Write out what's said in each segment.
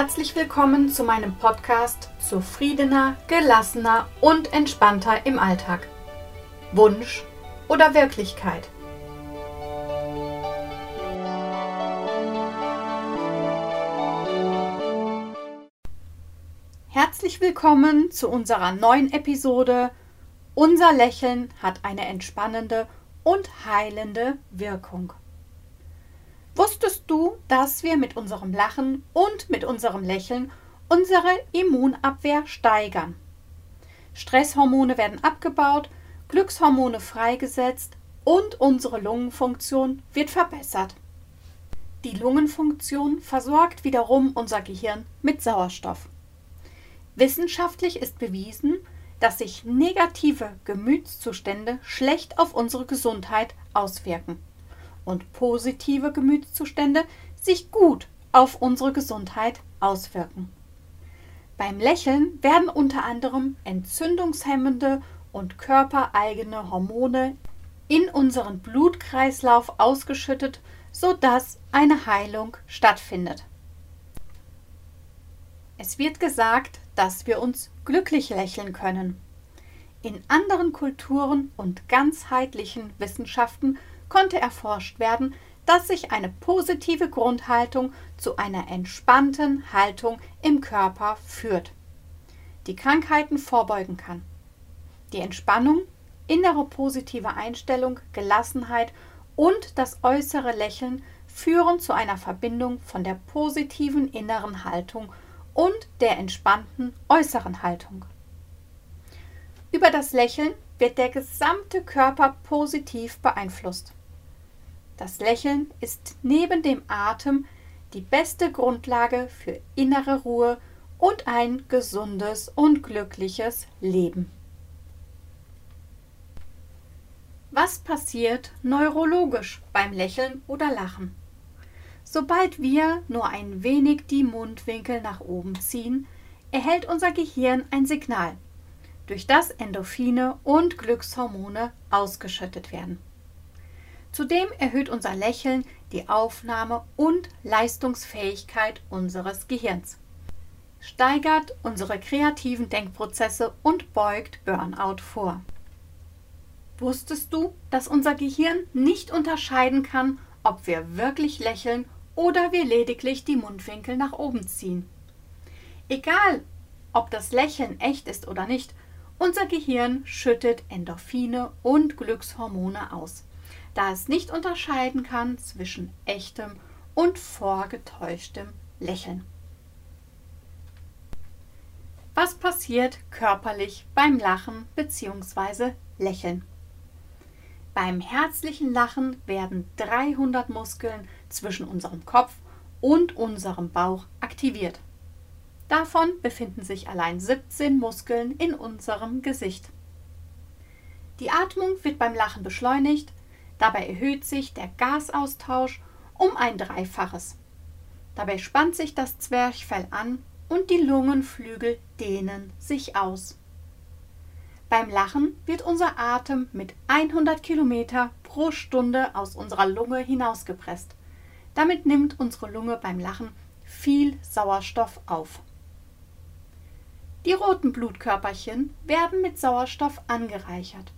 Herzlich willkommen zu meinem Podcast Zufriedener, gelassener und entspannter im Alltag. Wunsch oder Wirklichkeit? Herzlich willkommen zu unserer neuen Episode Unser Lächeln hat eine entspannende und heilende Wirkung. Wusstest du, dass wir mit unserem Lachen und mit unserem Lächeln unsere Immunabwehr steigern? Stresshormone werden abgebaut, Glückshormone freigesetzt und unsere Lungenfunktion wird verbessert. Die Lungenfunktion versorgt wiederum unser Gehirn mit Sauerstoff. Wissenschaftlich ist bewiesen, dass sich negative Gemütszustände schlecht auf unsere Gesundheit auswirken und positive Gemütszustände sich gut auf unsere Gesundheit auswirken. Beim Lächeln werden unter anderem entzündungshemmende und körpereigene Hormone in unseren Blutkreislauf ausgeschüttet, sodass eine Heilung stattfindet. Es wird gesagt, dass wir uns glücklich lächeln können. In anderen Kulturen und ganzheitlichen Wissenschaften konnte erforscht werden, dass sich eine positive Grundhaltung zu einer entspannten Haltung im Körper führt, die Krankheiten vorbeugen kann. Die Entspannung, innere positive Einstellung, Gelassenheit und das äußere Lächeln führen zu einer Verbindung von der positiven inneren Haltung und der entspannten äußeren Haltung. Über das Lächeln wird der gesamte Körper positiv beeinflusst. Das Lächeln ist neben dem Atem die beste Grundlage für innere Ruhe und ein gesundes und glückliches Leben. Was passiert neurologisch beim Lächeln oder Lachen? Sobald wir nur ein wenig die Mundwinkel nach oben ziehen, erhält unser Gehirn ein Signal, durch das Endorphine und Glückshormone ausgeschüttet werden. Zudem erhöht unser Lächeln die Aufnahme und Leistungsfähigkeit unseres Gehirns, steigert unsere kreativen Denkprozesse und beugt Burnout vor. Wusstest du, dass unser Gehirn nicht unterscheiden kann, ob wir wirklich lächeln oder wir lediglich die Mundwinkel nach oben ziehen? Egal, ob das Lächeln echt ist oder nicht, unser Gehirn schüttet Endorphine und Glückshormone aus da es nicht unterscheiden kann zwischen echtem und vorgetäuschtem Lächeln. Was passiert körperlich beim Lachen bzw. Lächeln? Beim herzlichen Lachen werden 300 Muskeln zwischen unserem Kopf und unserem Bauch aktiviert. Davon befinden sich allein 17 Muskeln in unserem Gesicht. Die Atmung wird beim Lachen beschleunigt, Dabei erhöht sich der Gasaustausch um ein Dreifaches. Dabei spannt sich das Zwerchfell an und die Lungenflügel dehnen sich aus. Beim Lachen wird unser Atem mit 100 km pro Stunde aus unserer Lunge hinausgepresst. Damit nimmt unsere Lunge beim Lachen viel Sauerstoff auf. Die roten Blutkörperchen werden mit Sauerstoff angereichert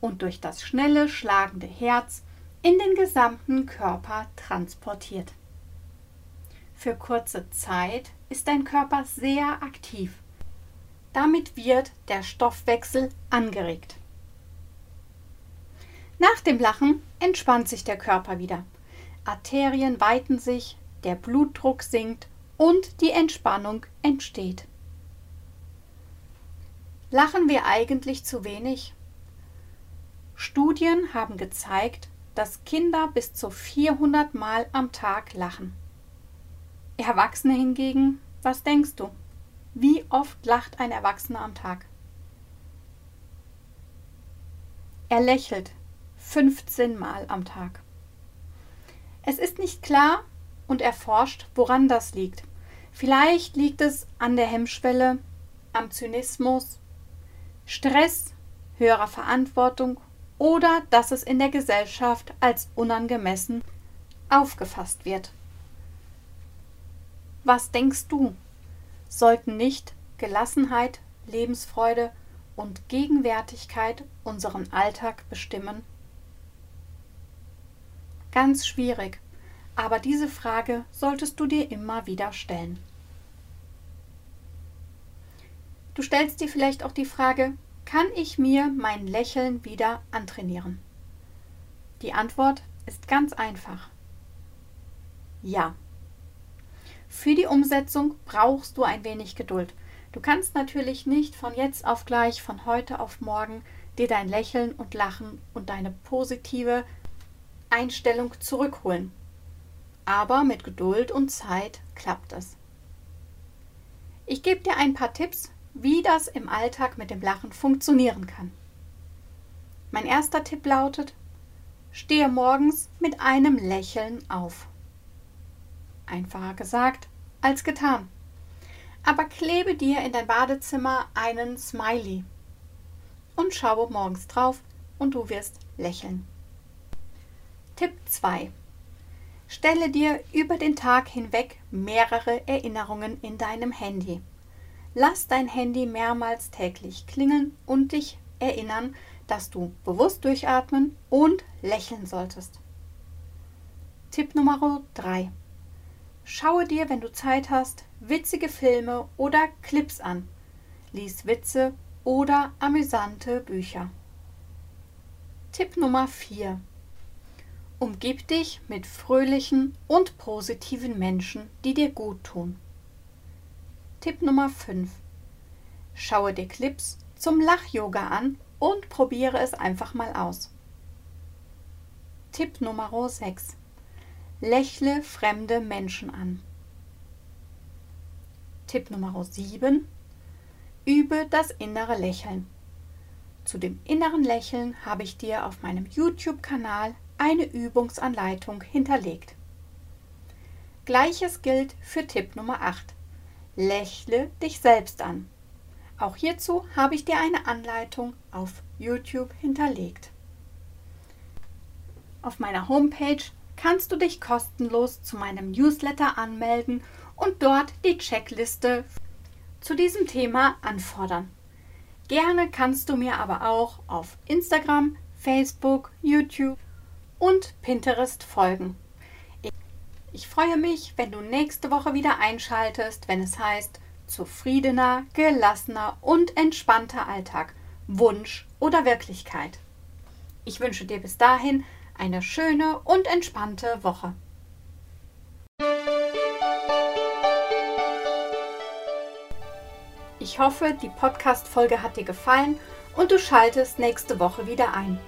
und durch das schnelle schlagende Herz in den gesamten Körper transportiert. Für kurze Zeit ist dein Körper sehr aktiv. Damit wird der Stoffwechsel angeregt. Nach dem Lachen entspannt sich der Körper wieder. Arterien weiten sich, der Blutdruck sinkt und die Entspannung entsteht. Lachen wir eigentlich zu wenig? Studien haben gezeigt, dass Kinder bis zu 400 Mal am Tag lachen. Erwachsene hingegen, was denkst du? Wie oft lacht ein Erwachsener am Tag? Er lächelt 15 Mal am Tag. Es ist nicht klar und erforscht, woran das liegt. Vielleicht liegt es an der Hemmschwelle, am Zynismus, Stress, höherer Verantwortung oder dass es in der Gesellschaft als unangemessen aufgefasst wird. Was denkst du? Sollten nicht Gelassenheit, Lebensfreude und Gegenwärtigkeit unseren Alltag bestimmen? Ganz schwierig, aber diese Frage solltest du dir immer wieder stellen. Du stellst dir vielleicht auch die Frage, kann ich mir mein Lächeln wieder antrainieren? Die Antwort ist ganz einfach. Ja. Für die Umsetzung brauchst du ein wenig Geduld. Du kannst natürlich nicht von jetzt auf gleich, von heute auf morgen dir dein Lächeln und Lachen und deine positive Einstellung zurückholen. Aber mit Geduld und Zeit klappt es. Ich gebe dir ein paar Tipps, wie das im Alltag mit dem Lachen funktionieren kann. Mein erster Tipp lautet, stehe morgens mit einem Lächeln auf. Einfacher gesagt als getan. Aber klebe dir in dein Badezimmer einen Smiley und schaue morgens drauf und du wirst lächeln. Tipp 2. Stelle dir über den Tag hinweg mehrere Erinnerungen in deinem Handy. Lass dein Handy mehrmals täglich klingeln und dich erinnern, dass du bewusst durchatmen und lächeln solltest. Tipp Nummer 3. Schaue dir, wenn du Zeit hast, witzige Filme oder Clips an. Lies Witze oder amüsante Bücher. Tipp Nummer 4. Umgib dich mit fröhlichen und positiven Menschen, die dir gut tun. Tipp Nummer 5. Schaue dir Clips zum Lach-Yoga an und probiere es einfach mal aus. Tipp Nummer 6. Lächle fremde Menschen an. Tipp Nummer 7. Übe das innere Lächeln. Zu dem inneren Lächeln habe ich dir auf meinem YouTube-Kanal eine Übungsanleitung hinterlegt. Gleiches gilt für Tipp Nummer 8. Lächle dich selbst an. Auch hierzu habe ich dir eine Anleitung auf YouTube hinterlegt. Auf meiner Homepage kannst du dich kostenlos zu meinem Newsletter anmelden und dort die Checkliste zu diesem Thema anfordern. Gerne kannst du mir aber auch auf Instagram, Facebook, YouTube und Pinterest folgen. Ich freue mich, wenn du nächste Woche wieder einschaltest, wenn es heißt zufriedener, gelassener und entspannter Alltag, Wunsch oder Wirklichkeit. Ich wünsche dir bis dahin eine schöne und entspannte Woche. Ich hoffe, die Podcast-Folge hat dir gefallen und du schaltest nächste Woche wieder ein.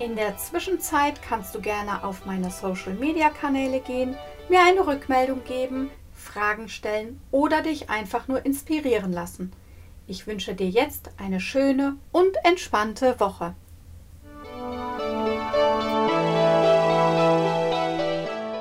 In der Zwischenzeit kannst du gerne auf meine Social-Media-Kanäle gehen, mir eine Rückmeldung geben, Fragen stellen oder dich einfach nur inspirieren lassen. Ich wünsche dir jetzt eine schöne und entspannte Woche.